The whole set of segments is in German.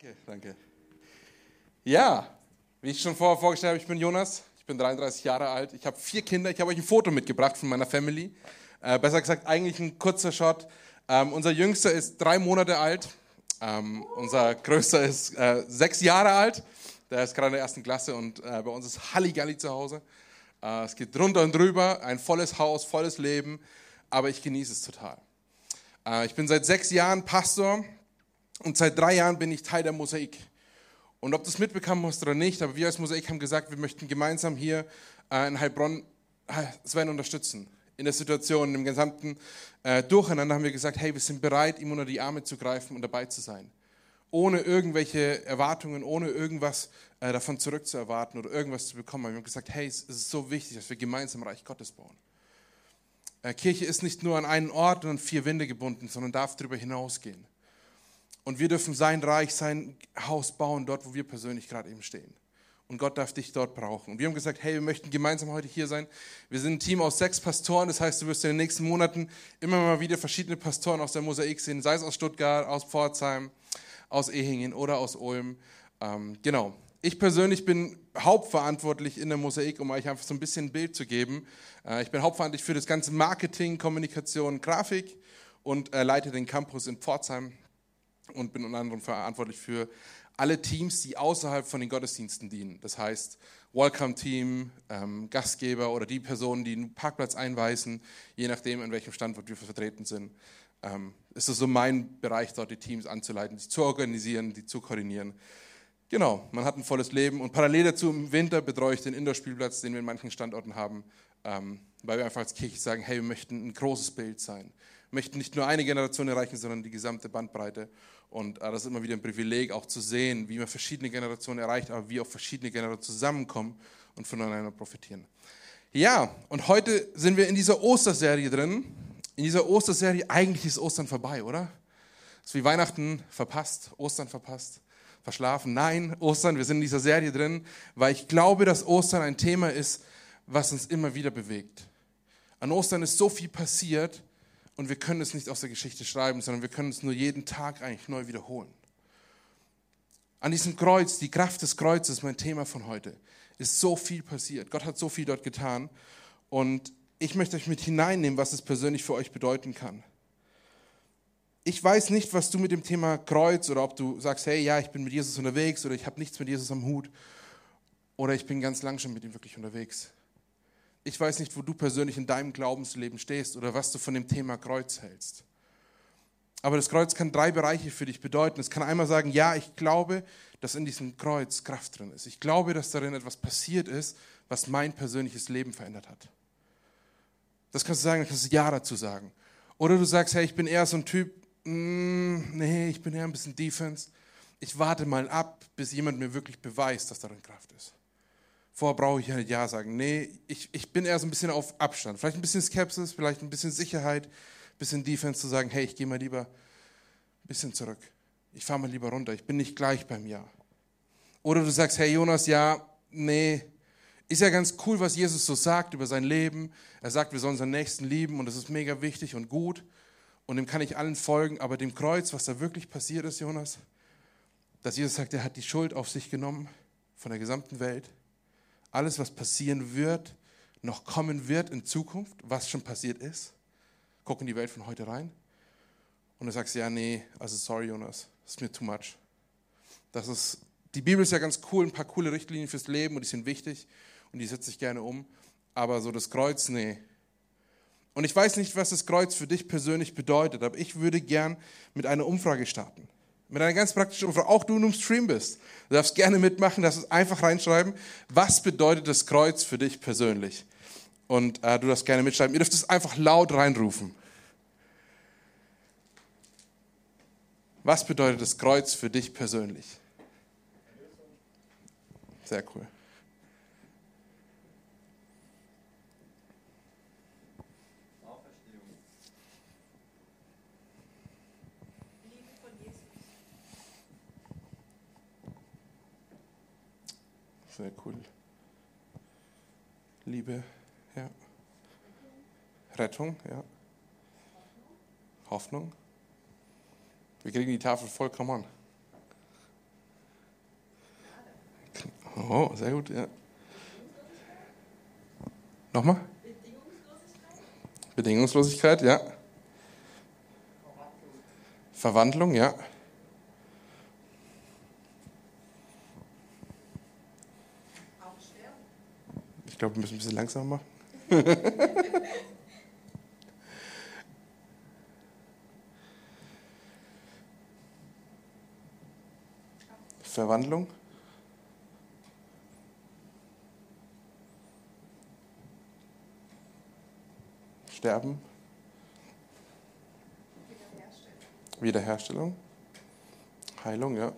Danke, danke. Ja, wie ich schon vorher vorgestellt habe, ich bin Jonas, ich bin 33 Jahre alt, ich habe vier Kinder, ich habe euch ein Foto mitgebracht von meiner Family. Äh, besser gesagt, eigentlich ein kurzer Shot. Ähm, unser Jüngster ist drei Monate alt, ähm, unser Größter ist äh, sechs Jahre alt, der ist gerade in der ersten Klasse und äh, bei uns ist Halligalli zu Hause. Äh, es geht drunter und drüber, ein volles Haus, volles Leben, aber ich genieße es total. Äh, ich bin seit sechs Jahren Pastor und seit drei Jahren bin ich Teil der Mosaik. Und ob du es mitbekommen hast oder nicht, aber wir als Mosaik haben gesagt, wir möchten gemeinsam hier äh, in Heilbronn äh, Sven unterstützen. In der Situation, im gesamten äh, Durcheinander haben wir gesagt, hey, wir sind bereit, ihm unter die Arme zu greifen und dabei zu sein. Ohne irgendwelche Erwartungen, ohne irgendwas davon zurückzuerwarten oder irgendwas zu bekommen. Wir haben gesagt, hey, es ist so wichtig, dass wir gemeinsam Reich Gottes bauen. Kirche ist nicht nur an einen Ort und an vier Wände gebunden, sondern darf darüber hinausgehen. Und wir dürfen sein Reich, sein Haus bauen, dort, wo wir persönlich gerade eben stehen. Und Gott darf dich dort brauchen. Und wir haben gesagt, hey, wir möchten gemeinsam heute hier sein. Wir sind ein Team aus sechs Pastoren. Das heißt, du wirst in den nächsten Monaten immer mal wieder verschiedene Pastoren aus der Mosaik sehen, sei es aus Stuttgart, aus Pforzheim, aus Ehingen oder aus Ulm. Ähm, genau. Ich persönlich bin hauptverantwortlich in der Mosaik, um euch einfach so ein bisschen ein Bild zu geben. Äh, ich bin hauptverantwortlich für das ganze Marketing, Kommunikation, Grafik und äh, leite den Campus in Pforzheim und bin unter anderem verantwortlich für alle Teams, die außerhalb von den Gottesdiensten dienen. Das heißt, Welcome-Team, ähm, Gastgeber oder die Personen, die einen Parkplatz einweisen, je nachdem, an welchem Standort wir vertreten sind. Ähm, ist es so mein Bereich, dort die Teams anzuleiten, die zu organisieren, die zu koordinieren. Genau, man hat ein volles Leben und parallel dazu im Winter betreue ich den Indoor-Spielplatz, den wir in manchen Standorten haben, ähm, weil wir einfach als Kirche sagen, hey, wir möchten ein großes Bild sein. Wir möchten nicht nur eine Generation erreichen, sondern die gesamte Bandbreite. Und äh, das ist immer wieder ein Privileg, auch zu sehen, wie man verschiedene Generationen erreicht, aber wie auch verschiedene Generationen zusammenkommen und voneinander profitieren. Ja, und heute sind wir in dieser Osterserie drin. In dieser Osterserie, eigentlich ist Ostern vorbei, oder? Ist wie Weihnachten verpasst, Ostern verpasst, verschlafen. Nein, Ostern, wir sind in dieser Serie drin, weil ich glaube, dass Ostern ein Thema ist, was uns immer wieder bewegt. An Ostern ist so viel passiert und wir können es nicht aus der Geschichte schreiben, sondern wir können es nur jeden Tag eigentlich neu wiederholen. An diesem Kreuz, die Kraft des Kreuzes, mein Thema von heute, ist so viel passiert. Gott hat so viel dort getan. Und ich möchte euch mit hineinnehmen, was es persönlich für euch bedeuten kann. Ich weiß nicht, was du mit dem Thema Kreuz oder ob du sagst, hey, ja, ich bin mit Jesus unterwegs oder ich habe nichts mit Jesus am Hut oder ich bin ganz lang schon mit ihm wirklich unterwegs. Ich weiß nicht, wo du persönlich in deinem Glaubensleben stehst oder was du von dem Thema Kreuz hältst. Aber das Kreuz kann drei Bereiche für dich bedeuten. Es kann einmal sagen, ja, ich glaube, dass in diesem Kreuz Kraft drin ist. Ich glaube, dass darin etwas passiert ist, was mein persönliches Leben verändert hat. Das kannst du sagen, das kannst du Ja dazu sagen. Oder du sagst, hey, ich bin eher so ein Typ, mm, nee, ich bin eher ein bisschen Defense. Ich warte mal ab, bis jemand mir wirklich beweist, dass darin Kraft ist. Vorher brauche ich ja nicht Ja sagen. Nee, ich, ich bin eher so ein bisschen auf Abstand. Vielleicht ein bisschen Skepsis, vielleicht ein bisschen Sicherheit, ein bisschen Defense zu sagen, hey, ich gehe mal lieber ein bisschen zurück. Ich fahre mal lieber runter. Ich bin nicht gleich beim Ja. Oder du sagst, hey Jonas, ja, nee, ist ja ganz cool, was Jesus so sagt über sein Leben. Er sagt, wir sollen unseren Nächsten lieben und das ist mega wichtig und gut. Und dem kann ich allen folgen. Aber dem Kreuz, was da wirklich passiert ist, Jonas, dass Jesus sagt, er hat die Schuld auf sich genommen von der gesamten Welt alles, was passieren wird, noch kommen wird in Zukunft, was schon passiert ist. Guck in die Welt von heute rein. Und du sagst, ja, nee, also sorry, Jonas, das ist mir too much. Das ist, die Bibel ist ja ganz cool, ein paar coole Richtlinien fürs Leben und die sind wichtig und die setze ich gerne um. Aber so das Kreuz, nee. Und ich weiß nicht, was das Kreuz für dich persönlich bedeutet, aber ich würde gern mit einer Umfrage starten. Mit einer ganz praktischen Umfrage. Auch du, im Stream bist. Du darfst gerne mitmachen, darfst es einfach reinschreiben. Was bedeutet das Kreuz für dich persönlich? Und äh, du darfst gerne mitschreiben. Ihr dürft es einfach laut reinrufen. Was bedeutet das Kreuz für dich persönlich? Sehr cool. Sehr cool. Liebe, ja. Rettung, ja. Hoffnung. Wir kriegen die Tafel voll, come on. Oh, sehr gut, ja. Nochmal? Bedingungslosigkeit, ja. Verwandlung, ja. Glaube, wir müssen ein bisschen langsamer machen. Verwandlung. Sterben. Wiederherstellung. Wiederherstellung. Heilung, ja.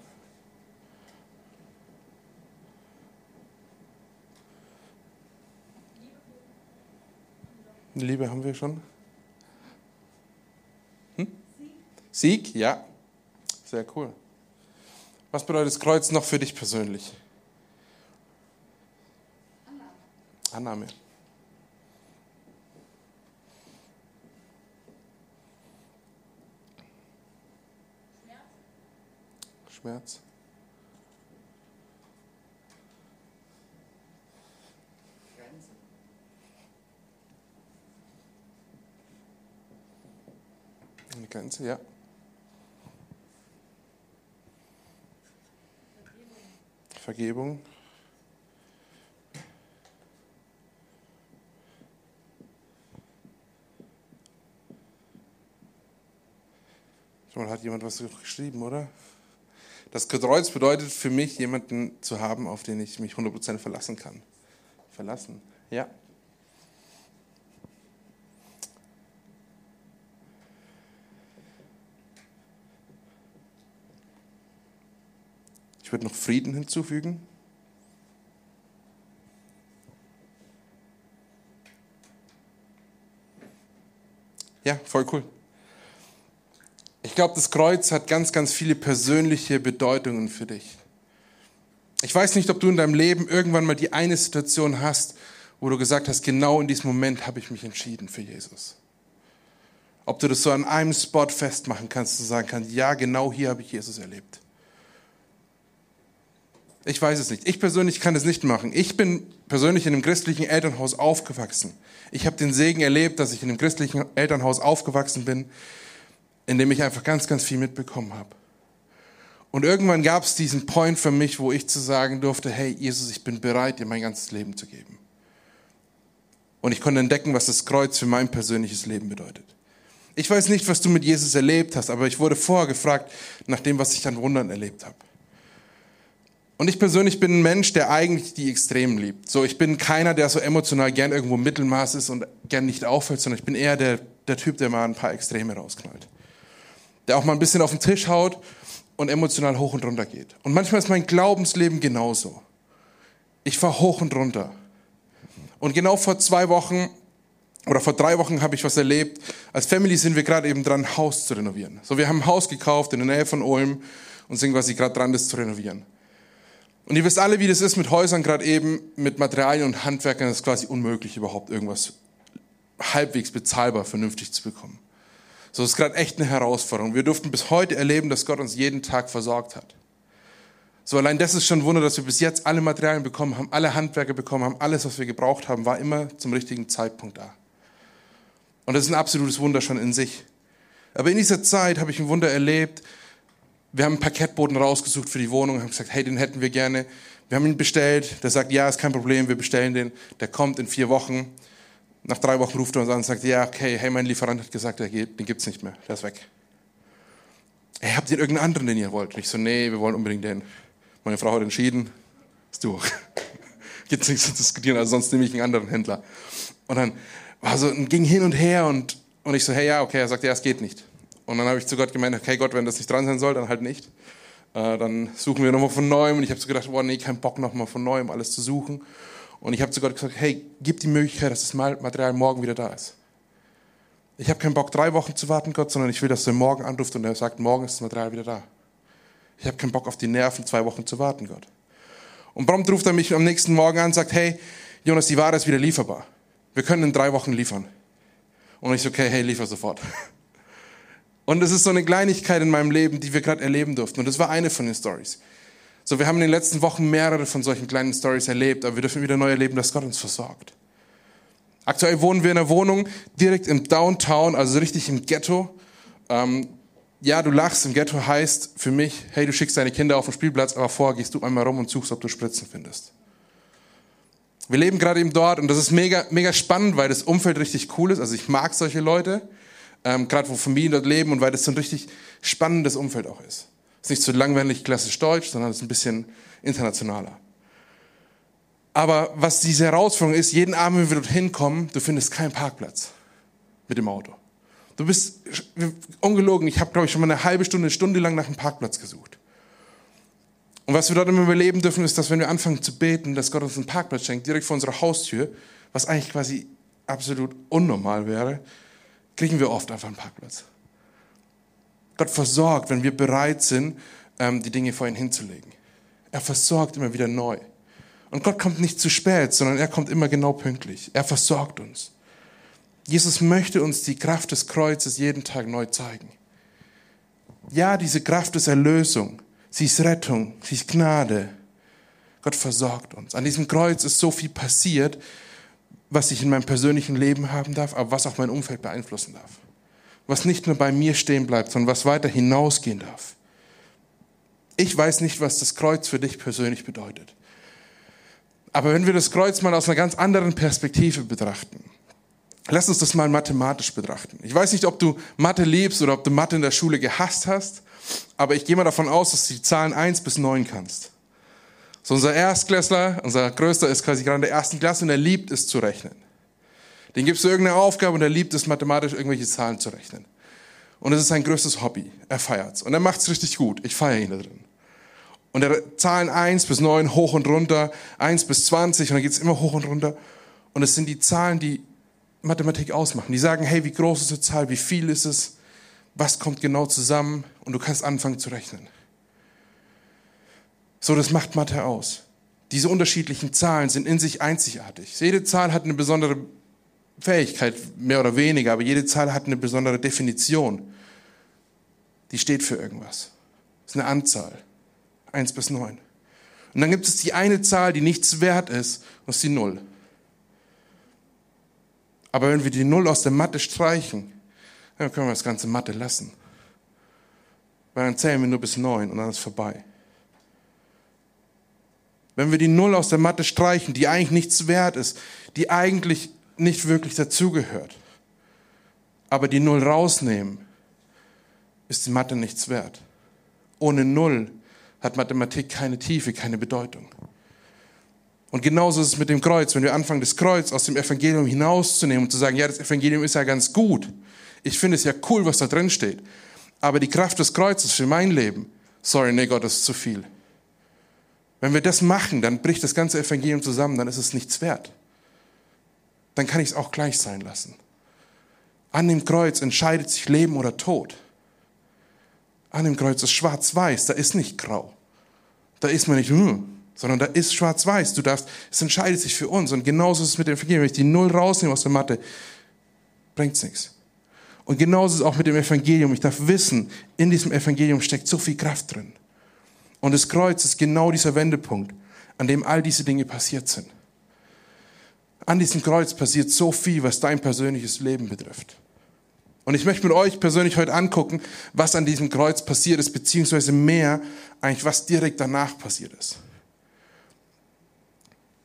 Liebe haben wir schon. Hm? Sieg? Sieg, ja. Sehr cool. Was bedeutet das Kreuz noch für dich persönlich? Annahme. Annahme. Schmerz. Grenze. Grenze, ja. Vergebung. Schon hat jemand was geschrieben, oder? Das Kreuz bedeutet für mich, jemanden zu haben, auf den ich mich 100% verlassen kann. Verlassen, ja. Ich würde noch Frieden hinzufügen. Ja, voll cool. Ich glaube, das Kreuz hat ganz, ganz viele persönliche Bedeutungen für dich. Ich weiß nicht, ob du in deinem Leben irgendwann mal die eine Situation hast, wo du gesagt hast, genau in diesem Moment habe ich mich entschieden für Jesus. Ob du das so an einem Spot festmachen kannst, du sagen kannst, ja, genau hier habe ich Jesus erlebt. Ich weiß es nicht. Ich persönlich kann es nicht machen. Ich bin persönlich in einem christlichen Elternhaus aufgewachsen. Ich habe den Segen erlebt, dass ich in einem christlichen Elternhaus aufgewachsen bin, in dem ich einfach ganz, ganz viel mitbekommen habe. Und irgendwann gab es diesen Point für mich, wo ich zu sagen durfte, hey Jesus, ich bin bereit, dir mein ganzes Leben zu geben. Und ich konnte entdecken, was das Kreuz für mein persönliches Leben bedeutet. Ich weiß nicht, was du mit Jesus erlebt hast, aber ich wurde vorher gefragt nach dem, was ich an Wundern erlebt habe. Und ich persönlich bin ein Mensch, der eigentlich die Extremen liebt. So, ich bin keiner, der so emotional gern irgendwo Mittelmaß ist und gern nicht auffällt, sondern ich bin eher der, der Typ, der mal ein paar Extreme rausknallt. Der auch mal ein bisschen auf den Tisch haut und emotional hoch und runter geht. Und manchmal ist mein Glaubensleben genauso. Ich fahre hoch und runter. Und genau vor zwei Wochen oder vor drei Wochen habe ich was erlebt. Als Family sind wir gerade eben dran, ein Haus zu renovieren. So, wir haben ein Haus gekauft in der Nähe von Ulm und sind quasi gerade dran, das zu renovieren. Und ihr wisst alle, wie das ist mit Häusern, gerade eben mit Materialien und Handwerkern, das ist quasi unmöglich, überhaupt irgendwas halbwegs bezahlbar, vernünftig zu bekommen. So ist gerade echt eine Herausforderung. Wir durften bis heute erleben, dass Gott uns jeden Tag versorgt hat. So allein das ist schon ein Wunder, dass wir bis jetzt alle Materialien bekommen haben, alle Handwerker bekommen haben, alles, was wir gebraucht haben, war immer zum richtigen Zeitpunkt da. Und das ist ein absolutes Wunder schon in sich. Aber in dieser Zeit habe ich ein Wunder erlebt, wir haben einen Parkettboden rausgesucht für die Wohnung, haben gesagt, hey, den hätten wir gerne. Wir haben ihn bestellt. Der sagt, ja, ist kein Problem, wir bestellen den. Der kommt in vier Wochen. Nach drei Wochen ruft er uns an und sagt, ja, okay, hey, mein Lieferant hat gesagt, den gibt's nicht mehr, der ist weg. Hey, habt ihr irgendeinen anderen, den ihr wollt? Und ich so, nee, wir wollen unbedingt den. Meine Frau hat entschieden, ist du. Gibt's nichts zu diskutieren, also sonst nehme ich einen anderen Händler. Und dann war so, ging hin und her und, und ich so, hey, ja, okay, er sagt, ja, es geht nicht. Und dann habe ich zu Gott gemeint, okay Gott, wenn das nicht dran sein soll, dann halt nicht. Äh, dann suchen wir nochmal von neuem. Und ich habe so gedacht, boah, nee, kein Bock nochmal von neuem alles zu suchen. Und ich habe zu Gott gesagt, hey, gib die Möglichkeit, dass das Material morgen wieder da ist. Ich habe keinen Bock, drei Wochen zu warten, Gott, sondern ich will, dass du morgen anruft und er sagt, morgen ist das Material wieder da. Ich habe keinen Bock auf die Nerven, zwei Wochen zu warten, Gott. Und prompt ruft er mich am nächsten Morgen an und sagt, hey, Jonas, die Ware ist wieder lieferbar. Wir können in drei Wochen liefern. Und ich so, okay, hey, liefer sofort. Und es ist so eine Kleinigkeit in meinem Leben, die wir gerade erleben durften. Und das war eine von den Stories. So, wir haben in den letzten Wochen mehrere von solchen kleinen Stories erlebt, aber wir dürfen wieder neu erleben, dass Gott uns versorgt. Aktuell wohnen wir in einer Wohnung direkt im Downtown, also richtig im Ghetto. Ähm, ja, du lachst, im Ghetto heißt für mich, hey, du schickst deine Kinder auf den Spielplatz, aber vorher gehst du einmal rum und suchst, ob du Spritzen findest. Wir leben gerade eben dort und das ist mega, mega spannend, weil das Umfeld richtig cool ist. Also ich mag solche Leute, ähm, gerade wo Familien dort leben und weil das so ein richtig spannendes Umfeld auch ist. Es ist nicht so langweilig klassisch deutsch, sondern es ist ein bisschen internationaler. Aber was diese Herausforderung ist, jeden Abend, wenn wir dorthin kommen, du findest keinen Parkplatz mit dem Auto. Du bist ungelogen, ich habe, glaube ich, schon mal eine halbe Stunde, eine Stunde lang nach einem Parkplatz gesucht. Und was wir dort immer überleben dürfen, ist, dass wenn wir anfangen zu beten, dass Gott uns einen Parkplatz schenkt, direkt vor unserer Haustür, was eigentlich quasi absolut unnormal wäre, kriegen wir oft einfach einen Parkplatz. Gott versorgt, wenn wir bereit sind, ähm, die Dinge vor ihn hinzulegen. Er versorgt immer wieder neu. Und Gott kommt nicht zu spät, sondern er kommt immer genau pünktlich. Er versorgt uns. Jesus möchte uns die Kraft des Kreuzes jeden Tag neu zeigen. Ja, diese Kraft ist Erlösung. Sie ist Rettung. Sie ist Gnade. Gott versorgt uns. An diesem Kreuz ist so viel passiert, was ich in meinem persönlichen Leben haben darf, aber was auch mein Umfeld beeinflussen darf. Was nicht nur bei mir stehen bleibt, sondern was weiter hinausgehen darf. Ich weiß nicht, was das Kreuz für dich persönlich bedeutet. Aber wenn wir das Kreuz mal aus einer ganz anderen Perspektive betrachten, Lass uns das mal mathematisch betrachten. Ich weiß nicht, ob du Mathe liebst oder ob du Mathe in der Schule gehasst hast, aber ich gehe mal davon aus, dass du die Zahlen 1 bis 9 kannst. So unser Erstklässler, unser Größter ist quasi gerade in der ersten Klasse und er liebt es zu rechnen. Den gibst du irgendeine Aufgabe und er liebt es mathematisch irgendwelche Zahlen zu rechnen. Und es ist sein größtes Hobby. Er feiert's. Und er macht's richtig gut. Ich feiere ihn da drin. Und er Zahlen 1 bis 9 hoch und runter, 1 bis 20 und dann geht's immer hoch und runter. Und es sind die Zahlen, die Mathematik ausmachen. Die sagen, hey, wie groß ist die Zahl, wie viel ist es, was kommt genau zusammen und du kannst anfangen zu rechnen. So, das macht Mathe aus. Diese unterschiedlichen Zahlen sind in sich einzigartig. Jede Zahl hat eine besondere Fähigkeit, mehr oder weniger, aber jede Zahl hat eine besondere Definition. Die steht für irgendwas. Das ist eine Anzahl. Eins bis neun. Und dann gibt es die eine Zahl, die nichts wert ist, das ist die Null. Aber wenn wir die Null aus der Mathe streichen, dann können wir das ganze Mathe lassen. Weil dann zählen wir nur bis neun und dann ist vorbei. Wenn wir die Null aus der Mathe streichen, die eigentlich nichts wert ist, die eigentlich nicht wirklich dazugehört, aber die Null rausnehmen, ist die Mathe nichts wert. Ohne Null hat Mathematik keine Tiefe, keine Bedeutung. Und genauso ist es mit dem Kreuz. Wenn wir anfangen, das Kreuz aus dem Evangelium hinauszunehmen und zu sagen, ja, das Evangelium ist ja ganz gut. Ich finde es ja cool, was da drin steht. Aber die Kraft des Kreuzes für mein Leben, sorry, nee, Gott, das ist zu viel. Wenn wir das machen, dann bricht das ganze Evangelium zusammen, dann ist es nichts wert. Dann kann ich es auch gleich sein lassen. An dem Kreuz entscheidet sich Leben oder Tod. An dem Kreuz ist schwarz-weiß, da ist nicht grau. Da ist man nicht, hm, sondern da ist schwarz-weiß. Du darfst, es entscheidet sich für uns. Und genauso ist es mit dem Evangelium. Wenn ich die Null rausnehme aus der Mathe, bringt es nichts. Und genauso ist es auch mit dem Evangelium. Ich darf wissen, in diesem Evangelium steckt so viel Kraft drin. Und das Kreuz ist genau dieser Wendepunkt, an dem all diese Dinge passiert sind. An diesem Kreuz passiert so viel, was dein persönliches Leben betrifft. Und ich möchte mit euch persönlich heute angucken, was an diesem Kreuz passiert ist, beziehungsweise mehr eigentlich, was direkt danach passiert ist.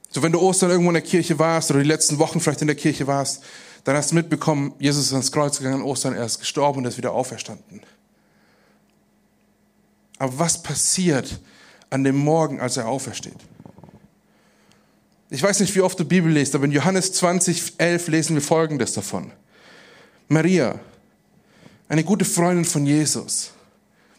So, wenn du Ostern irgendwo in der Kirche warst oder die letzten Wochen vielleicht in der Kirche warst, dann hast du mitbekommen, Jesus ist ans Kreuz gegangen, Ostern, er ist gestorben und er ist wieder auferstanden. Aber was passiert an dem Morgen, als er aufersteht? Ich weiß nicht, wie oft du Bibel liest, aber in Johannes 20, 11 lesen wir Folgendes davon. Maria, eine gute Freundin von Jesus,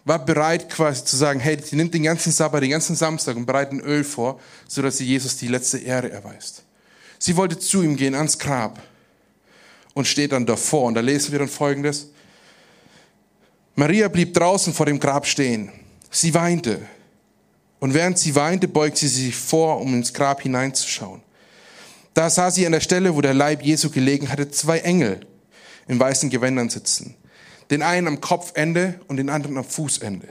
war bereit quasi zu sagen, hey, die nimmt den ganzen Sabbat, den ganzen Samstag und bereitet ein Öl vor, sodass sie Jesus die letzte Ehre erweist. Sie wollte zu ihm gehen ans Grab und steht dann davor. Und da lesen wir dann Folgendes. Maria blieb draußen vor dem Grab stehen. Sie weinte. Und während sie weinte, beugte sie sich vor, um ins Grab hineinzuschauen. Da sah sie an der Stelle, wo der Leib Jesu gelegen hatte, zwei Engel in weißen Gewändern sitzen den einen am Kopfende und den anderen am Fußende.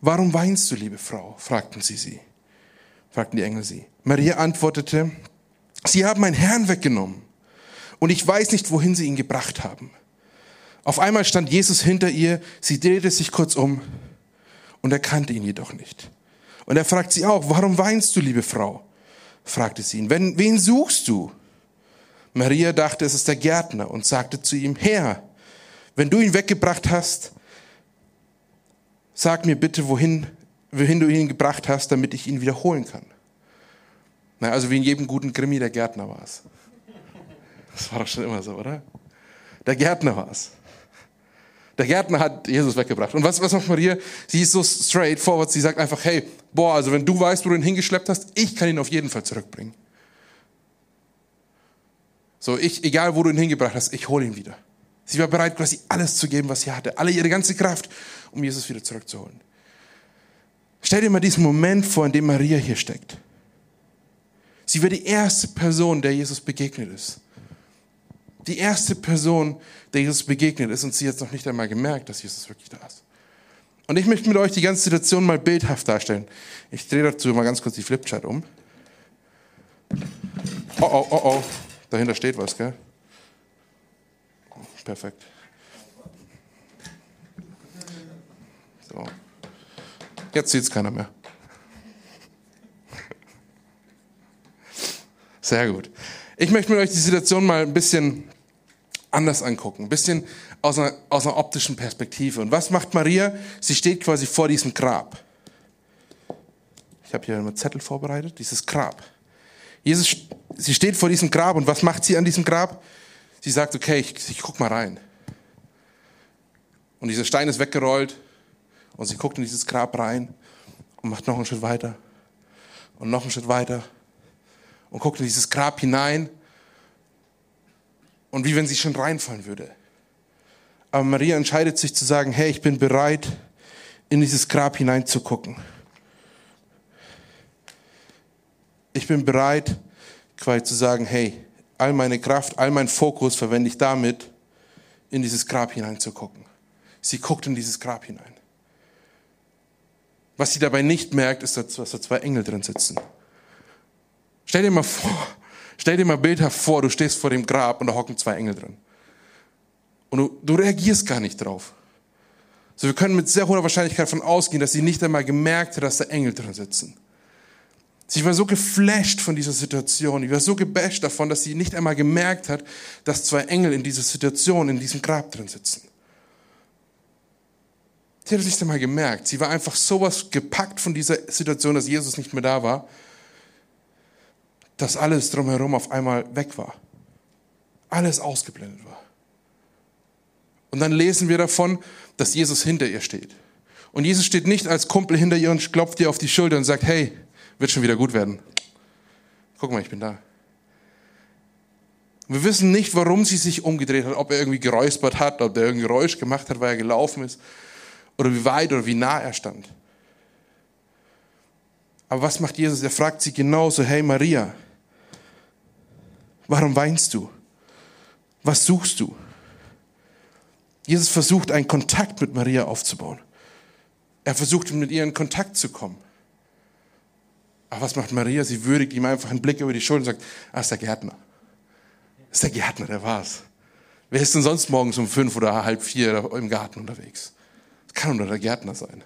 Warum weinst du, liebe Frau? fragten sie sie. Fragten die Engel sie. Maria antwortete, Sie haben meinen Herrn weggenommen und ich weiß nicht, wohin sie ihn gebracht haben. Auf einmal stand Jesus hinter ihr, sie drehte sich kurz um und erkannte ihn jedoch nicht. Und er fragt sie auch, warum weinst du, liebe Frau? fragte sie ihn. Wen, wen suchst du? Maria dachte, es ist der Gärtner und sagte zu ihm, Herr, wenn du ihn weggebracht hast, sag mir bitte, wohin, wohin du ihn gebracht hast, damit ich ihn wiederholen kann. Na, also wie in jedem guten Krimi, der Gärtner war es. Das war doch schon immer so, oder? Der Gärtner war es. Der Gärtner hat Jesus weggebracht. Und was, was macht Maria? Sie ist so straight forward. Sie sagt einfach, hey, boah, also wenn du weißt, wo du ihn hingeschleppt hast, ich kann ihn auf jeden Fall zurückbringen. So, ich, egal wo du ihn hingebracht hast, ich hole ihn wieder. Sie war bereit, quasi alles zu geben, was sie hatte. Alle ihre ganze Kraft, um Jesus wieder zurückzuholen. Stell dir mal diesen Moment vor, in dem Maria hier steckt. Sie war die erste Person, der Jesus begegnet ist. Die erste Person, der Jesus begegnet ist und sie hat noch nicht einmal gemerkt, dass Jesus wirklich da ist. Und ich möchte mit euch die ganze Situation mal bildhaft darstellen. Ich drehe dazu mal ganz kurz die Flipchart um. Oh, oh, oh, oh. Dahinter steht was, gell? Perfekt. So. Jetzt sieht es keiner mehr. Sehr gut. Ich möchte mit euch die Situation mal ein bisschen anders angucken, ein bisschen aus einer, aus einer optischen Perspektive. Und was macht Maria? Sie steht quasi vor diesem Grab. Ich habe hier einen Zettel vorbereitet, dieses Grab. Jesus, sie steht vor diesem Grab und was macht sie an diesem Grab? Sie sagt, okay, ich, ich guck mal rein. Und dieser Stein ist weggerollt und sie guckt in dieses Grab rein und macht noch einen Schritt weiter und noch einen Schritt weiter und guckt in dieses Grab hinein und wie wenn sie schon reinfallen würde. Aber Maria entscheidet sich zu sagen, hey, ich bin bereit, in dieses Grab hineinzugucken. Ich bin bereit, quasi zu sagen, hey, all meine Kraft, all mein Fokus verwende ich damit, in dieses Grab hineinzugucken. Sie guckt in dieses Grab hinein. Was sie dabei nicht merkt, ist, dass da zwei Engel drin sitzen. Stell dir mal vor, stell dir mal bildhaft vor, du stehst vor dem Grab und da hocken zwei Engel drin. Und du, du reagierst gar nicht drauf. So, wir können mit sehr hoher Wahrscheinlichkeit davon ausgehen, dass sie nicht einmal gemerkt hat, dass da Engel drin sitzen. Sie war so geflasht von dieser Situation, sie war so gebasht davon, dass sie nicht einmal gemerkt hat, dass zwei Engel in dieser Situation, in diesem Grab drin sitzen. Sie hat es nicht einmal gemerkt. Sie war einfach sowas gepackt von dieser Situation, dass Jesus nicht mehr da war, dass alles drumherum auf einmal weg war. Alles ausgeblendet war. Und dann lesen wir davon, dass Jesus hinter ihr steht. Und Jesus steht nicht als Kumpel hinter ihr und klopft ihr auf die Schulter und sagt, hey, wird schon wieder gut werden. Guck mal, ich bin da. Wir wissen nicht, warum sie sich umgedreht hat, ob er irgendwie geräuspert hat, ob er irgendein Geräusch gemacht hat, weil er gelaufen ist, oder wie weit oder wie nah er stand. Aber was macht Jesus? Er fragt sie genauso, hey Maria, Warum weinst du? Was suchst du? Jesus versucht einen Kontakt mit Maria aufzubauen. Er versucht mit ihr in Kontakt zu kommen. Aber was macht Maria? Sie würdigt ihm einfach einen Blick über die Schulter und sagt, ah, ist der Gärtner. ist der Gärtner, der war's. Wer ist denn sonst morgens um fünf oder halb vier im Garten unterwegs? Das kann nur der Gärtner sein.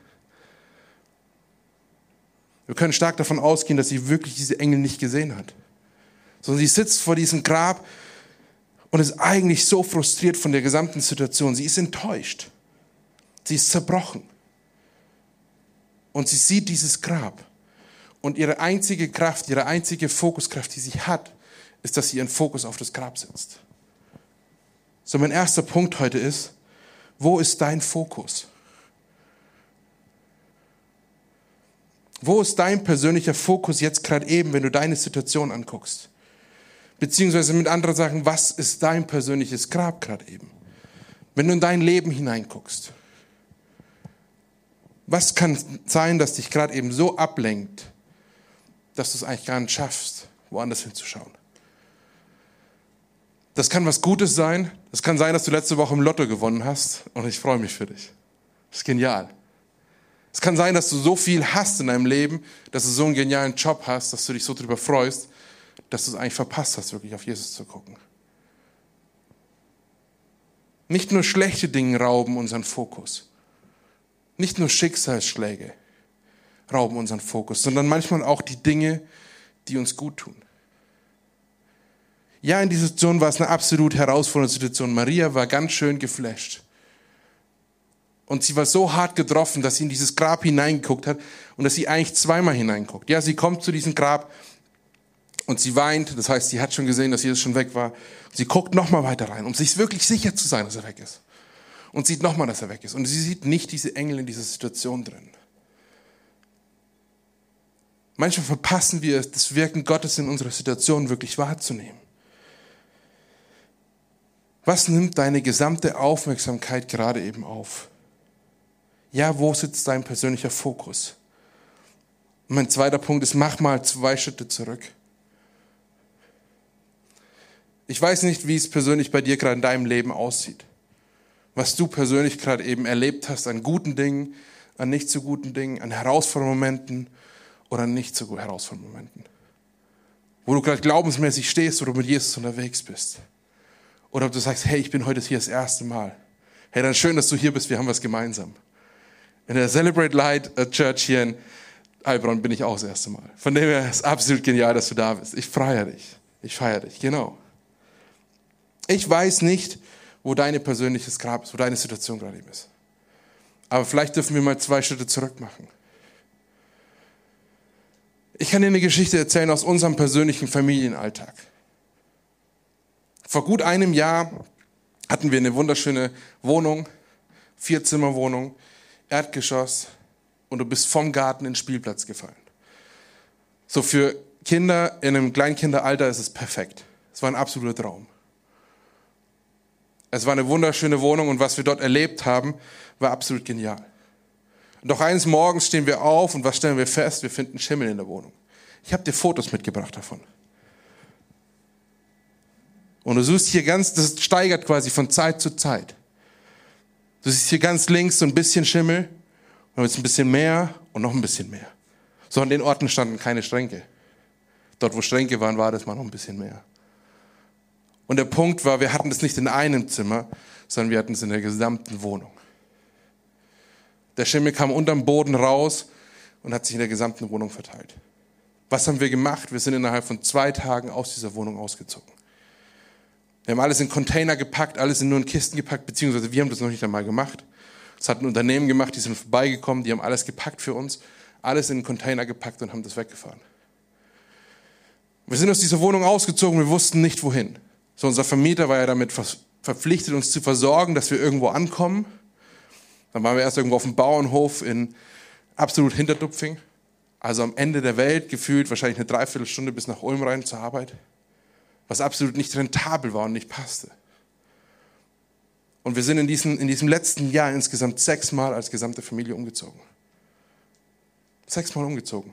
Wir können stark davon ausgehen, dass sie wirklich diese Engel nicht gesehen hat sondern sie sitzt vor diesem Grab und ist eigentlich so frustriert von der gesamten Situation. Sie ist enttäuscht. Sie ist zerbrochen. Und sie sieht dieses Grab. Und ihre einzige Kraft, ihre einzige Fokuskraft, die sie hat, ist, dass sie ihren Fokus auf das Grab setzt. So mein erster Punkt heute ist, wo ist dein Fokus? Wo ist dein persönlicher Fokus jetzt gerade eben, wenn du deine Situation anguckst? Beziehungsweise mit anderen Sachen, was ist dein persönliches Grab gerade eben? Wenn du in dein Leben hineinguckst, was kann sein, dass dich gerade eben so ablenkt, dass du es eigentlich gar nicht schaffst, woanders hinzuschauen? Das kann was Gutes sein. Das kann sein, dass du letzte Woche im Lotto gewonnen hast und ich freue mich für dich. Das ist genial. Es kann sein, dass du so viel hast in deinem Leben, dass du so einen genialen Job hast, dass du dich so darüber freust, dass du es eigentlich verpasst hast, wirklich auf Jesus zu gucken. Nicht nur schlechte Dinge rauben unseren Fokus. Nicht nur Schicksalsschläge rauben unseren Fokus, sondern manchmal auch die Dinge, die uns gut tun. Ja, in dieser Situation war es eine absolut herausfordernde Situation. Maria war ganz schön geflasht. Und sie war so hart getroffen, dass sie in dieses Grab hineingeguckt hat und dass sie eigentlich zweimal hineinguckt. Ja, sie kommt zu diesem Grab und sie weint. Das heißt, sie hat schon gesehen, dass Jesus schon weg war. Sie guckt nochmal weiter rein, um sich wirklich sicher zu sein, dass er weg ist. Und sieht nochmal, dass er weg ist. Und sie sieht nicht diese Engel in dieser Situation drin. Manchmal verpassen wir es, das Wirken Gottes in unserer Situation wirklich wahrzunehmen. Was nimmt deine gesamte Aufmerksamkeit gerade eben auf? Ja, wo sitzt dein persönlicher Fokus? Mein zweiter Punkt ist, mach mal zwei Schritte zurück. Ich weiß nicht, wie es persönlich bei dir gerade in deinem Leben aussieht. Was du persönlich gerade eben erlebt hast an guten Dingen, an nicht so guten Dingen, an herausfordernden Momenten oder an nicht so herausfordernden Momenten. Wo du gerade glaubensmäßig stehst oder mit Jesus unterwegs bist. Oder ob du sagst, hey, ich bin heute hier das erste Mal. Hey, dann schön, dass du hier bist, wir haben was gemeinsam. In der Celebrate Light Church hier in Heilbronn bin ich auch das erste Mal. Von dem her ist es absolut genial, dass du da bist. Ich feiere dich. Ich feiere dich, genau. Ich weiß nicht, wo dein persönliches Grab ist, wo deine Situation gerade eben ist. Aber vielleicht dürfen wir mal zwei Schritte zurück machen. Ich kann dir eine Geschichte erzählen aus unserem persönlichen Familienalltag. Vor gut einem Jahr hatten wir eine wunderschöne Wohnung, Vierzimmerwohnung, Erdgeschoss und du bist vom Garten in den Spielplatz gefallen. So für Kinder in einem Kleinkinderalter ist es perfekt. Es war ein absoluter Traum. Es war eine wunderschöne Wohnung und was wir dort erlebt haben, war absolut genial. Doch eines Morgens stehen wir auf und was stellen wir fest? Wir finden Schimmel in der Wohnung. Ich habe dir Fotos mitgebracht davon. Und du siehst hier ganz, das steigert quasi von Zeit zu Zeit. Du siehst hier ganz links so ein bisschen Schimmel, und jetzt ein bisschen mehr und noch ein bisschen mehr. So an den Orten standen keine Schränke. Dort, wo Schränke waren, war das mal noch ein bisschen mehr. Und der Punkt war, wir hatten das nicht in einem Zimmer, sondern wir hatten es in der gesamten Wohnung. Der Schimmel kam unterm Boden raus und hat sich in der gesamten Wohnung verteilt. Was haben wir gemacht? Wir sind innerhalb von zwei Tagen aus dieser Wohnung ausgezogen. Wir haben alles in Container gepackt, alles in nur in Kisten gepackt, beziehungsweise wir haben das noch nicht einmal gemacht. Das hat ein Unternehmen gemacht, die sind vorbeigekommen, die haben alles gepackt für uns, alles in einen Container gepackt und haben das weggefahren. Wir sind aus dieser Wohnung ausgezogen, wir wussten nicht wohin. So, unser Vermieter war ja damit verpflichtet, uns zu versorgen, dass wir irgendwo ankommen. Dann waren wir erst irgendwo auf dem Bauernhof in absolut Hinterdupfing. Also am Ende der Welt gefühlt wahrscheinlich eine Dreiviertelstunde bis nach Ulm rein zur Arbeit. Was absolut nicht rentabel war und nicht passte. Und wir sind in diesem, in diesem letzten Jahr insgesamt sechsmal als gesamte Familie umgezogen. Sechsmal umgezogen.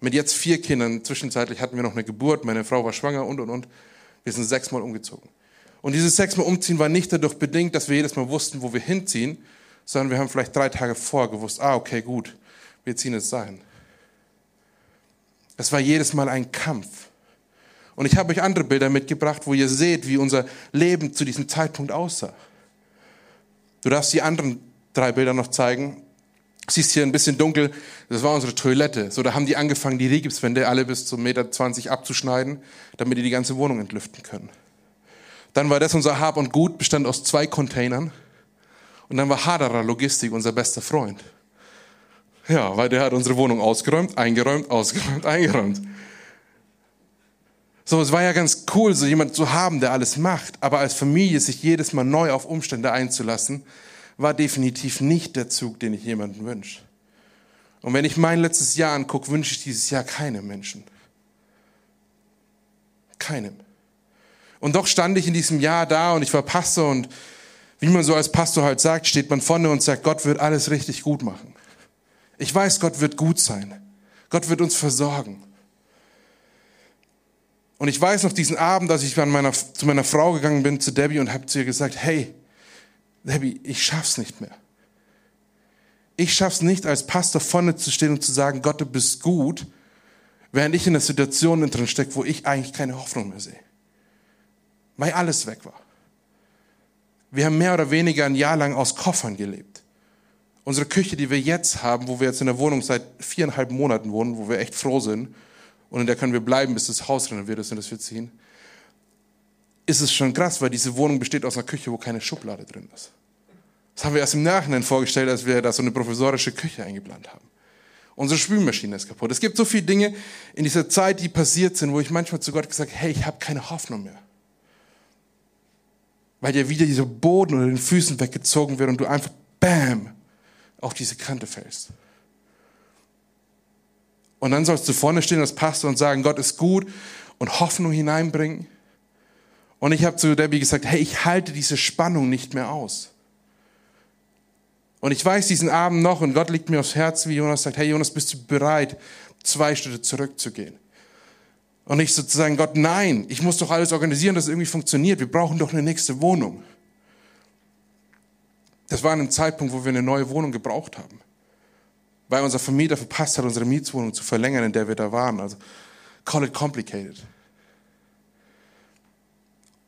Mit jetzt vier Kindern. Zwischenzeitlich hatten wir noch eine Geburt, meine Frau war schwanger und, und, und. Wir sind sechsmal umgezogen. Und dieses sechsmal umziehen war nicht dadurch bedingt, dass wir jedes Mal wussten, wo wir hinziehen, sondern wir haben vielleicht drei Tage vorher gewusst, ah, okay, gut, wir ziehen jetzt dahin. Es war jedes Mal ein Kampf. Und ich habe euch andere Bilder mitgebracht, wo ihr seht, wie unser Leben zu diesem Zeitpunkt aussah. Du darfst die anderen drei Bilder noch zeigen. Siehst hier ein bisschen dunkel, das war unsere Toilette. So, da haben die angefangen, die Rigipswände alle bis zum Meter 20 abzuschneiden, damit die die ganze Wohnung entlüften können. Dann war das unser Hab und Gut, bestand aus zwei Containern. Und dann war Haderer Logistik unser bester Freund. Ja, weil der hat unsere Wohnung ausgeräumt, eingeräumt, ausgeräumt, eingeräumt. So, es war ja ganz cool, so jemand zu haben, der alles macht. Aber als Familie sich jedes Mal neu auf Umstände einzulassen, war definitiv nicht der Zug, den ich jemandem wünsche. Und wenn ich mein letztes Jahr angucke, wünsche ich dieses Jahr keinem Menschen. Keinem. Und doch stand ich in diesem Jahr da und ich war Pastor und wie man so als Pastor halt sagt, steht man vorne und sagt, Gott wird alles richtig gut machen. Ich weiß, Gott wird gut sein. Gott wird uns versorgen. Und ich weiß noch diesen Abend, als ich meiner, zu meiner Frau gegangen bin, zu Debbie, und habe zu ihr gesagt, hey, Debbie, ich schaff's nicht mehr. Ich schaff's nicht, als Pastor vorne zu stehen und zu sagen, Gott, du bist gut, während ich in einer Situation drin stecke, wo ich eigentlich keine Hoffnung mehr sehe. Weil alles weg war. Wir haben mehr oder weniger ein Jahr lang aus Koffern gelebt. Unsere Küche, die wir jetzt haben, wo wir jetzt in der Wohnung seit viereinhalb Monaten wohnen, wo wir echt froh sind, und in der können wir bleiben, bis das Haus renoviert ist und das wir ziehen, ist es schon krass, weil diese Wohnung besteht aus einer Küche, wo keine Schublade drin ist. Das haben wir erst im Nachhinein vorgestellt, als wir da so eine provisorische Küche eingeplant haben. Unsere Spülmaschine ist kaputt. Es gibt so viele Dinge in dieser Zeit, die passiert sind, wo ich manchmal zu Gott gesagt habe, hey, ich habe keine Hoffnung mehr. Weil dir wieder dieser Boden unter den Füßen weggezogen wird und du einfach, bam, auf diese Kante fällst. Und dann sollst du vorne stehen als Pastor und sagen, Gott ist gut und Hoffnung hineinbringen. Und ich habe zu Debbie gesagt, hey, ich halte diese Spannung nicht mehr aus. Und ich weiß diesen Abend noch und Gott liegt mir aufs Herz, wie Jonas sagt, hey Jonas, bist du bereit, zwei Schritte zurückzugehen? Und ich sozusagen, Gott, nein, ich muss doch alles organisieren, dass es irgendwie funktioniert. Wir brauchen doch eine nächste Wohnung. Das war an einem Zeitpunkt, wo wir eine neue Wohnung gebraucht haben. Weil unser Vermieter verpasst hat, unsere Mietswohnung zu verlängern, in der wir da waren. Also, call it complicated.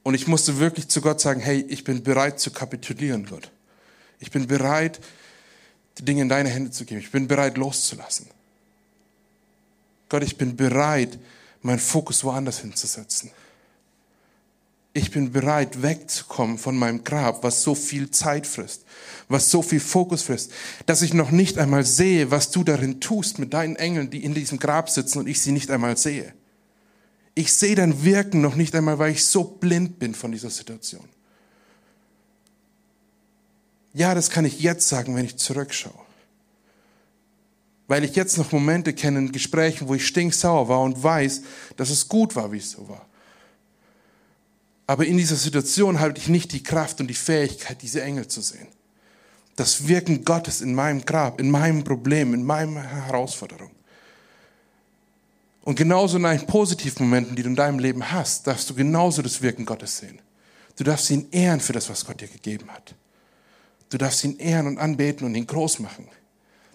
Und ich musste wirklich zu Gott sagen, hey, ich bin bereit zu kapitulieren, Gott. Ich bin bereit, die Dinge in deine Hände zu geben. Ich bin bereit, loszulassen. Gott, ich bin bereit, meinen Fokus woanders hinzusetzen. Ich bin bereit, wegzukommen von meinem Grab, was so viel Zeit frisst, was so viel Fokus frisst, dass ich noch nicht einmal sehe, was du darin tust mit deinen Engeln, die in diesem Grab sitzen und ich sie nicht einmal sehe. Ich sehe dein Wirken noch nicht einmal, weil ich so blind bin von dieser Situation. Ja, das kann ich jetzt sagen, wenn ich zurückschaue. Weil ich jetzt noch Momente kenne in Gesprächen, wo ich stinksauer war und weiß, dass es gut war, wie es so war. Aber in dieser Situation habe ich nicht die Kraft und die Fähigkeit, diese Engel zu sehen. Das Wirken Gottes in meinem Grab, in meinem Problem, in meiner Herausforderung. Und genauso in den positiven Momenten, die du in deinem Leben hast, darfst du genauso das Wirken Gottes sehen. Du darfst ihn ehren für das, was Gott dir gegeben hat. Du darfst ihn ehren und anbeten und ihn groß machen.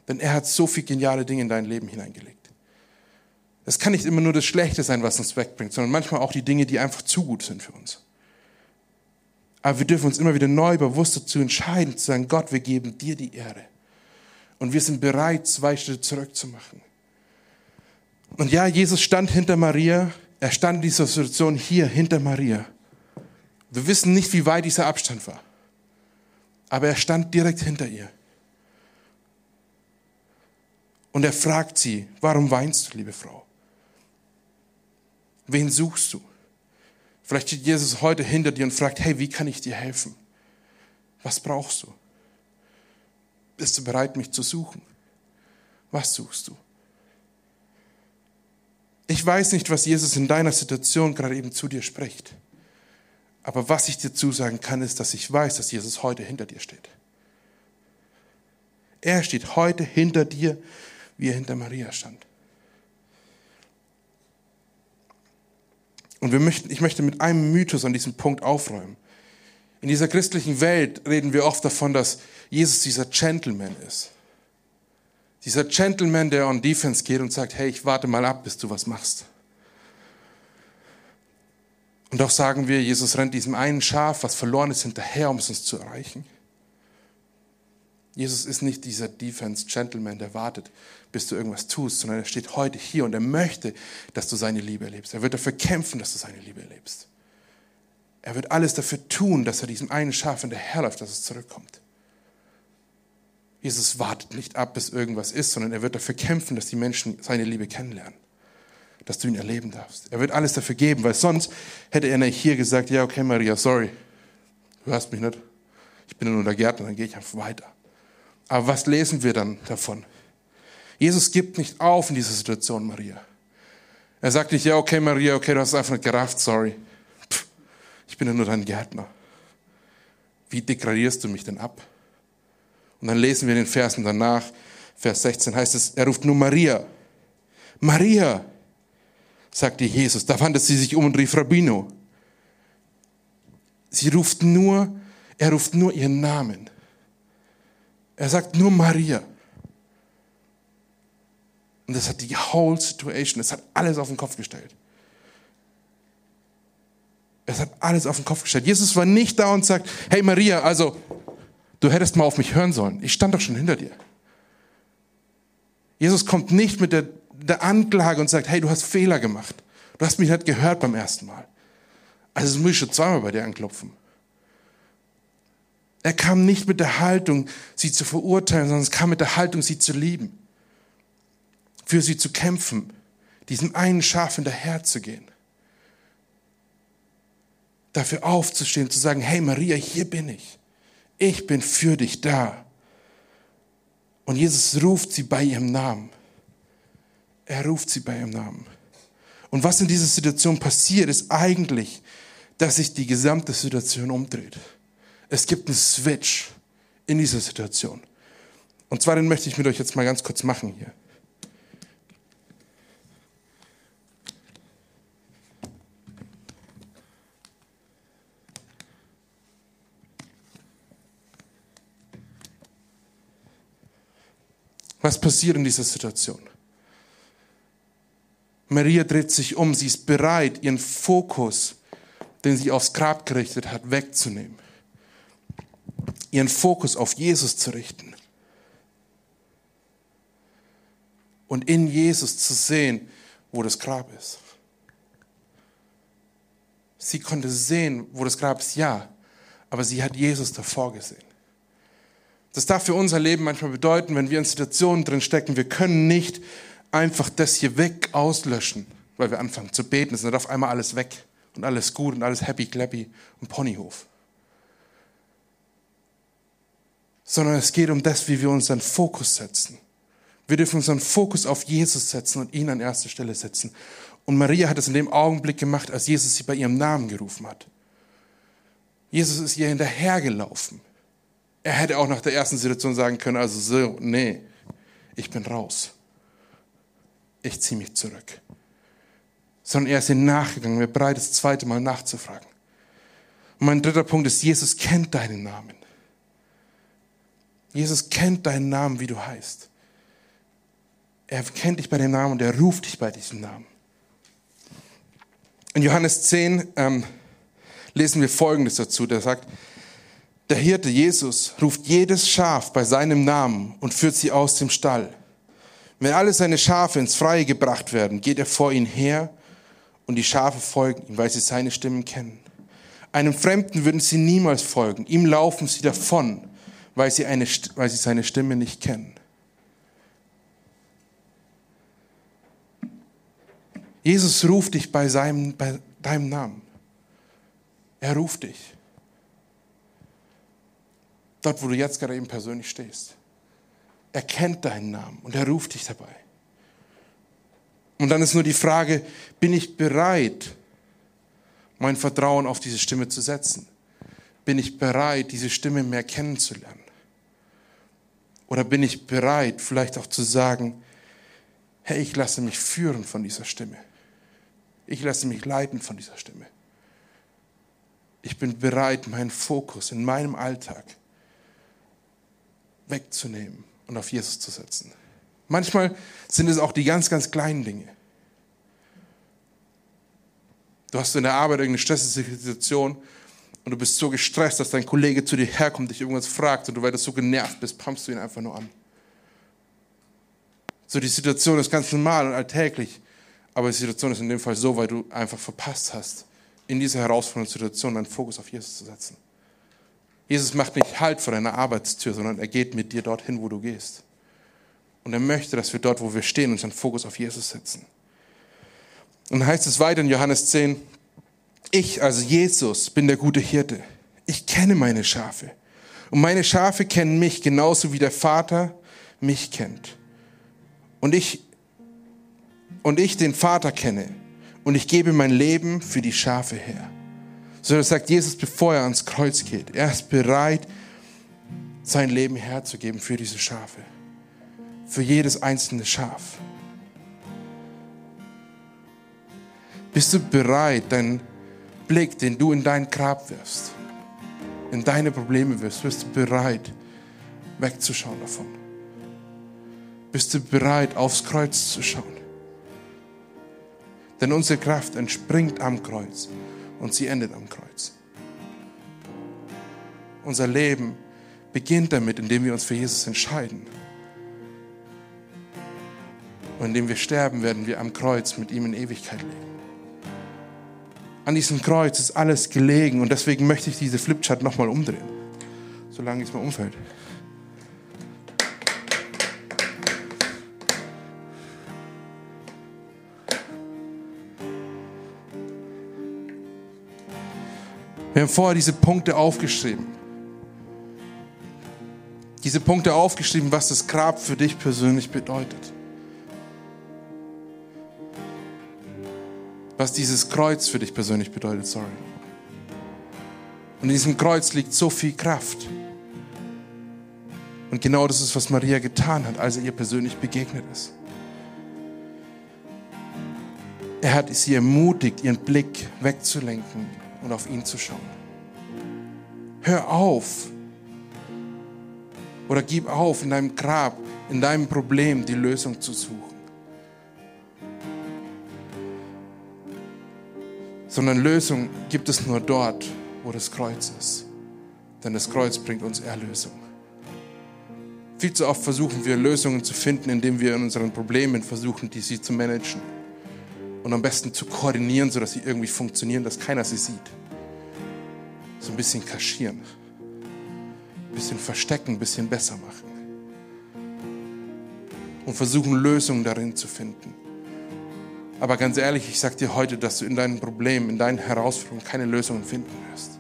Denn er hat so viele geniale Dinge in dein Leben hineingelegt. Es kann nicht immer nur das Schlechte sein, was uns wegbringt, sondern manchmal auch die Dinge, die einfach zu gut sind für uns. Aber wir dürfen uns immer wieder neu bewusst dazu entscheiden, zu sagen, Gott, wir geben dir die Ehre. Und wir sind bereit, zwei Schritte zurückzumachen. Und ja, Jesus stand hinter Maria. Er stand in dieser Situation hier hinter Maria. Wir wissen nicht, wie weit dieser Abstand war. Aber er stand direkt hinter ihr. Und er fragt sie, warum weinst du, liebe Frau? Wen suchst du? Vielleicht steht Jesus heute hinter dir und fragt, hey, wie kann ich dir helfen? Was brauchst du? Bist du bereit, mich zu suchen? Was suchst du? Ich weiß nicht, was Jesus in deiner Situation gerade eben zu dir spricht. Aber was ich dir zusagen kann, ist, dass ich weiß, dass Jesus heute hinter dir steht. Er steht heute hinter dir, wie er hinter Maria stand. Und wir möchten, ich möchte mit einem Mythos an diesem Punkt aufräumen. In dieser christlichen Welt reden wir oft davon, dass Jesus dieser Gentleman ist. Dieser Gentleman, der on Defense geht und sagt, hey, ich warte mal ab, bis du was machst. Und auch sagen wir, Jesus rennt diesem einen Schaf, was verloren ist, hinterher, um es uns zu erreichen. Jesus ist nicht dieser Defense-Gentleman, der wartet, bis du irgendwas tust, sondern er steht heute hier und er möchte, dass du seine Liebe erlebst. Er wird dafür kämpfen, dass du seine Liebe erlebst. Er wird alles dafür tun, dass er diesem einen Schaf hinterherläuft, dass es zurückkommt. Jesus wartet nicht ab, bis irgendwas ist, sondern er wird dafür kämpfen, dass die Menschen seine Liebe kennenlernen dass du ihn erleben darfst. Er wird alles dafür geben, weil sonst hätte er nicht hier gesagt, ja, okay, Maria, sorry, du hörst mich nicht. Ich bin nur der Gärtner, dann gehe ich einfach weiter. Aber was lesen wir dann davon? Jesus gibt nicht auf in dieser Situation, Maria. Er sagt nicht, ja, okay, Maria, okay, du hast einfach nicht gerafft, sorry. Pff, ich bin ja nur dein Gärtner. Wie degradierst du mich denn ab? Und dann lesen wir den Versen danach, Vers 16 heißt es, er ruft nur Maria. Maria sagte Jesus. Da wandte sie sich um und rief Rabbino. Sie ruft nur, er ruft nur ihren Namen. Er sagt nur Maria. Und das hat die whole situation, das hat alles auf den Kopf gestellt. Es hat alles auf den Kopf gestellt. Jesus war nicht da und sagt, hey Maria, also du hättest mal auf mich hören sollen. Ich stand doch schon hinter dir. Jesus kommt nicht mit der, der Anklage und sagt, hey, du hast Fehler gemacht. Du hast mich nicht gehört beim ersten Mal. Also das muss ich schon zweimal bei dir anklopfen. Er kam nicht mit der Haltung, sie zu verurteilen, sondern es kam mit der Haltung, sie zu lieben. Für sie zu kämpfen, diesem einen Schaf hinterherzugehen. Dafür aufzustehen, zu sagen, hey Maria, hier bin ich. Ich bin für dich da. Und Jesus ruft sie bei ihrem Namen. Er ruft sie bei ihrem Namen. Und was in dieser Situation passiert, ist eigentlich, dass sich die gesamte Situation umdreht. Es gibt einen Switch in dieser Situation. Und zwar den möchte ich mit euch jetzt mal ganz kurz machen hier. Was passiert in dieser Situation? Maria dreht sich um, sie ist bereit, ihren Fokus, den sie aufs Grab gerichtet hat, wegzunehmen. Ihren Fokus auf Jesus zu richten. Und in Jesus zu sehen, wo das Grab ist. Sie konnte sehen, wo das Grab ist, ja, aber sie hat Jesus davor gesehen. Das darf für unser Leben manchmal bedeuten, wenn wir in Situationen drin stecken, wir können nicht einfach das hier weg auslöschen, weil wir anfangen zu beten. Es ist auf einmal alles weg und alles gut und alles happy, clappy und Ponyhof. Sondern es geht um das, wie wir unseren Fokus setzen. Wir dürfen unseren Fokus auf Jesus setzen und ihn an erste Stelle setzen. Und Maria hat es in dem Augenblick gemacht, als Jesus sie bei ihrem Namen gerufen hat. Jesus ist ihr hinterhergelaufen. Er hätte auch nach der ersten Situation sagen können, also so, nee, ich bin raus. Ich ziehe mich zurück. Sondern er ist ihnen nachgegangen, er bereit, das zweite Mal nachzufragen. Und mein dritter Punkt ist, Jesus kennt deinen Namen. Jesus kennt deinen Namen, wie du heißt. Er kennt dich bei dem Namen und er ruft dich bei diesem Namen. In Johannes 10 ähm, lesen wir Folgendes dazu. Der sagt, der Hirte Jesus ruft jedes Schaf bei seinem Namen und führt sie aus dem Stall. Wenn alle seine Schafe ins Freie gebracht werden, geht er vor ihnen her und die Schafe folgen ihm, weil sie seine Stimmen kennen. Einem Fremden würden sie niemals folgen, ihm laufen sie davon, weil sie, eine, weil sie seine Stimme nicht kennen. Jesus ruft dich bei, seinem, bei deinem Namen. Er ruft dich. Dort, wo du jetzt gerade eben persönlich stehst. Er kennt deinen Namen und er ruft dich dabei. Und dann ist nur die Frage, bin ich bereit, mein Vertrauen auf diese Stimme zu setzen? Bin ich bereit, diese Stimme mehr kennenzulernen? Oder bin ich bereit, vielleicht auch zu sagen, hey, ich lasse mich führen von dieser Stimme. Ich lasse mich leiten von dieser Stimme. Ich bin bereit, meinen Fokus in meinem Alltag wegzunehmen und auf Jesus zu setzen. Manchmal sind es auch die ganz, ganz kleinen Dinge. Du hast in der Arbeit irgendeine stressige Situation und du bist so gestresst, dass dein Kollege zu dir herkommt, dich irgendwas fragt und du, weil du so genervt bist, pumpst du ihn einfach nur an. So, die Situation ist ganz normal und alltäglich, aber die Situation ist in dem Fall so, weil du einfach verpasst hast, in dieser herausfordernden Situation deinen Fokus auf Jesus zu setzen. Jesus macht nicht Halt vor deiner Arbeitstür, sondern er geht mit dir dorthin, wo du gehst. Und er möchte, dass wir dort, wo wir stehen, unseren Fokus auf Jesus setzen. Und dann heißt es weiter in Johannes 10, ich, also Jesus, bin der gute Hirte. Ich kenne meine Schafe. Und meine Schafe kennen mich genauso wie der Vater mich kennt. Und ich, und ich den Vater kenne. Und ich gebe mein Leben für die Schafe her. So sagt Jesus, bevor er ans Kreuz geht, er ist bereit, sein Leben herzugeben für diese Schafe. Für jedes einzelne Schaf. Bist du bereit, deinen Blick, den du in dein Grab wirfst, in deine Probleme wirfst, bist du bereit, wegzuschauen davon? Bist du bereit, aufs Kreuz zu schauen? Denn unsere Kraft entspringt am Kreuz und sie endet am Kreuz. Unser Leben beginnt damit, indem wir uns für Jesus entscheiden. Und indem wir sterben, werden wir am Kreuz mit ihm in Ewigkeit leben. An diesem Kreuz ist alles gelegen und deswegen möchte ich diese Flipchart nochmal umdrehen, solange es mir umfällt. Wir haben vorher diese Punkte aufgeschrieben. Diese Punkte aufgeschrieben, was das Grab für dich persönlich bedeutet. Was dieses Kreuz für dich persönlich bedeutet, sorry. Und in diesem Kreuz liegt so viel Kraft. Und genau das ist, was Maria getan hat, als er ihr persönlich begegnet ist. Er hat sie ermutigt, ihren Blick wegzulenken und auf ihn zu schauen. Hör auf oder gib auf, in deinem Grab, in deinem Problem die Lösung zu suchen. Sondern Lösung gibt es nur dort, wo das Kreuz ist. Denn das Kreuz bringt uns Erlösung. Viel zu oft versuchen wir Lösungen zu finden, indem wir in unseren Problemen versuchen, die sie zu managen und am besten zu koordinieren, sodass sie irgendwie funktionieren, dass keiner sie sieht. So ein bisschen kaschieren, ein bisschen verstecken, ein bisschen besser machen und versuchen Lösungen darin zu finden. Aber ganz ehrlich, ich sage dir heute, dass du in deinen Problemen, in deinen Herausforderungen keine Lösungen finden wirst.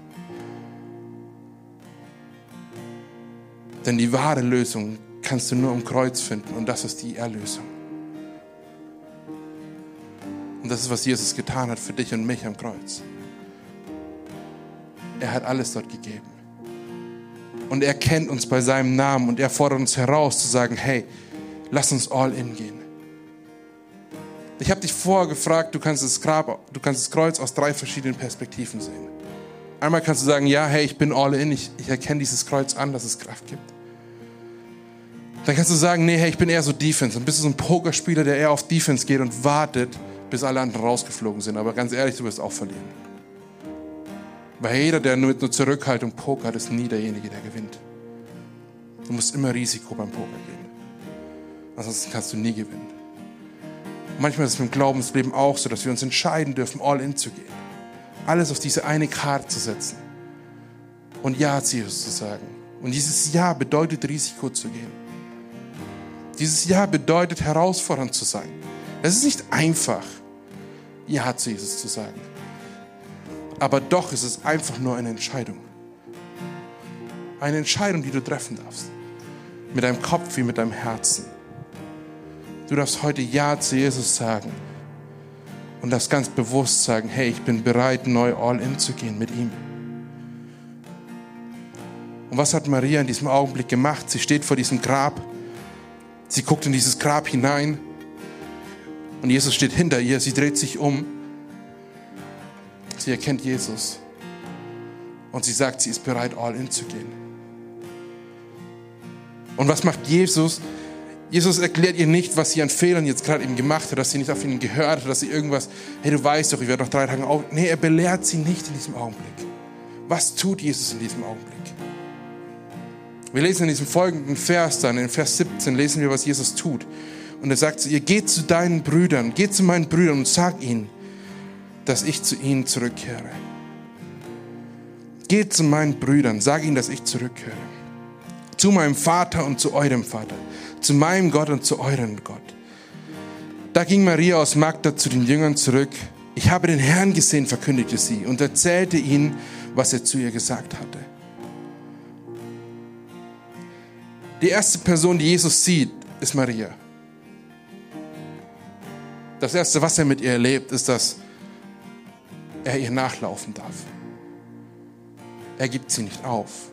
Denn die wahre Lösung kannst du nur am Kreuz finden und das ist die Erlösung. Und das ist, was Jesus getan hat für dich und mich am Kreuz. Er hat alles dort gegeben. Und er kennt uns bei seinem Namen und er fordert uns heraus zu sagen, hey, lass uns all in gehen. Ich habe dich vorher gefragt, du kannst, das Grab, du kannst das Kreuz aus drei verschiedenen Perspektiven sehen. Einmal kannst du sagen, ja, hey, ich bin all in, ich, ich erkenne dieses Kreuz an, dass es Kraft gibt. Dann kannst du sagen, nee, hey, ich bin eher so Defense. Dann bist du so ein Pokerspieler, der eher auf Defense geht und wartet, bis alle anderen rausgeflogen sind. Aber ganz ehrlich, du wirst auch verlieren. Weil jeder, der nur mit nur Zurückhaltung pokert, ist nie derjenige, der gewinnt. Du musst immer Risiko beim Poker gehen. Ansonsten kannst du nie gewinnen. Manchmal ist es mit dem Glaubensleben auch so, dass wir uns entscheiden dürfen, all in zu gehen. Alles auf diese eine Karte zu setzen. Und Ja zu Jesus zu sagen. Und dieses Ja bedeutet Risiko zu gehen. Dieses Ja bedeutet herausfordernd zu sein. Es ist nicht einfach, Ja zu Jesus zu sagen. Aber doch ist es einfach nur eine Entscheidung. Eine Entscheidung, die du treffen darfst. Mit deinem Kopf wie mit deinem Herzen. Du darfst heute Ja zu Jesus sagen. Und das ganz bewusst sagen, hey, ich bin bereit, neu all in zu gehen mit ihm. Und was hat Maria in diesem Augenblick gemacht? Sie steht vor diesem Grab. Sie guckt in dieses Grab hinein. Und Jesus steht hinter ihr. Sie dreht sich um. Sie erkennt Jesus. Und sie sagt, sie ist bereit, all in zu gehen. Und was macht Jesus? Jesus erklärt ihr nicht, was sie an Fehlern jetzt gerade eben gemacht hat, dass sie nicht auf ihn gehört hat, dass sie irgendwas, hey, du weißt doch, ich werde noch drei Tage auf. Nee, er belehrt sie nicht in diesem Augenblick. Was tut Jesus in diesem Augenblick? Wir lesen in diesem folgenden Vers dann, in Vers 17, lesen wir, was Jesus tut. Und er sagt zu ihr, geh zu deinen Brüdern, geh zu meinen Brüdern und sag ihnen, dass ich zu ihnen zurückkehre. Geh zu meinen Brüdern, sag ihnen, dass ich zurückkehre. Zu meinem Vater und zu eurem Vater zu meinem Gott und zu eurem Gott. Da ging Maria aus Magda zu den Jüngern zurück. Ich habe den Herrn gesehen, verkündigte sie und erzählte ihnen, was er zu ihr gesagt hatte. Die erste Person, die Jesus sieht, ist Maria. Das Erste, was er mit ihr erlebt, ist, dass er ihr nachlaufen darf. Er gibt sie nicht auf.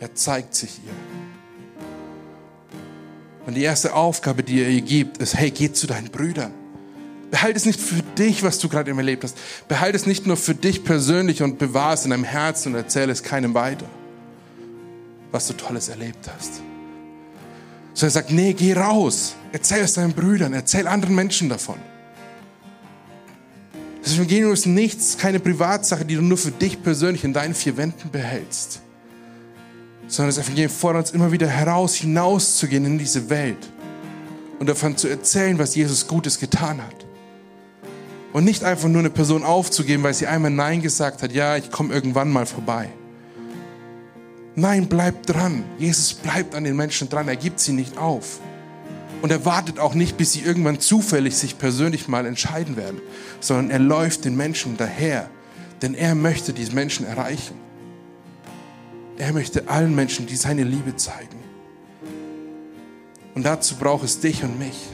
Er zeigt sich ihr. Und die erste Aufgabe, die er ihr gibt, ist, hey, geh zu deinen Brüdern. Behalte es nicht für dich, was du gerade erlebt hast. Behalte es nicht nur für dich persönlich und bewahre es in deinem Herzen und erzähle es keinem weiter, was du Tolles erlebt hast. Sondern er sagt, nee, geh raus. Erzähl es deinen Brüdern, erzähl anderen Menschen davon. Das Evangelium ist nichts, keine Privatsache, die du nur für dich persönlich in deinen vier Wänden behältst. Sondern das Evangelium fordert uns immer wieder heraus, hinauszugehen in diese Welt und davon zu erzählen, was Jesus Gutes getan hat. Und nicht einfach nur eine Person aufzugeben, weil sie einmal Nein gesagt hat, ja, ich komme irgendwann mal vorbei. Nein, bleib dran. Jesus bleibt an den Menschen dran, er gibt sie nicht auf. Und er wartet auch nicht, bis sie irgendwann zufällig sich persönlich mal entscheiden werden, sondern er läuft den Menschen daher, denn er möchte diese Menschen erreichen. Er möchte allen Menschen die seine Liebe zeigen. Und dazu braucht es dich und mich,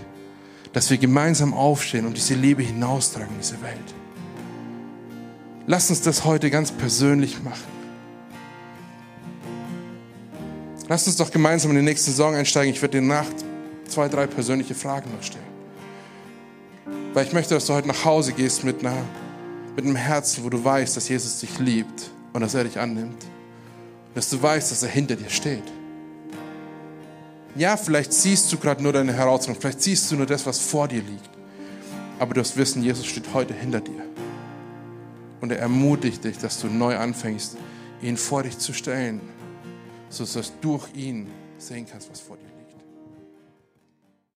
dass wir gemeinsam aufstehen und diese Liebe hinaustragen in diese Welt. Lass uns das heute ganz persönlich machen. Lass uns doch gemeinsam in den nächsten Song einsteigen. Ich werde dir nach zwei, drei persönliche Fragen noch stellen. Weil ich möchte, dass du heute nach Hause gehst mit, einer, mit einem Herzen, wo du weißt, dass Jesus dich liebt und dass er dich annimmt. Dass du weißt, dass er hinter dir steht. Ja, vielleicht siehst du gerade nur deine Herausforderung, vielleicht siehst du nur das, was vor dir liegt. Aber du wirst wissen, Jesus steht heute hinter dir. Und er ermutigt dich, dass du neu anfängst, ihn vor dich zu stellen, sodass du durch ihn sehen kannst, was vor dir liegt.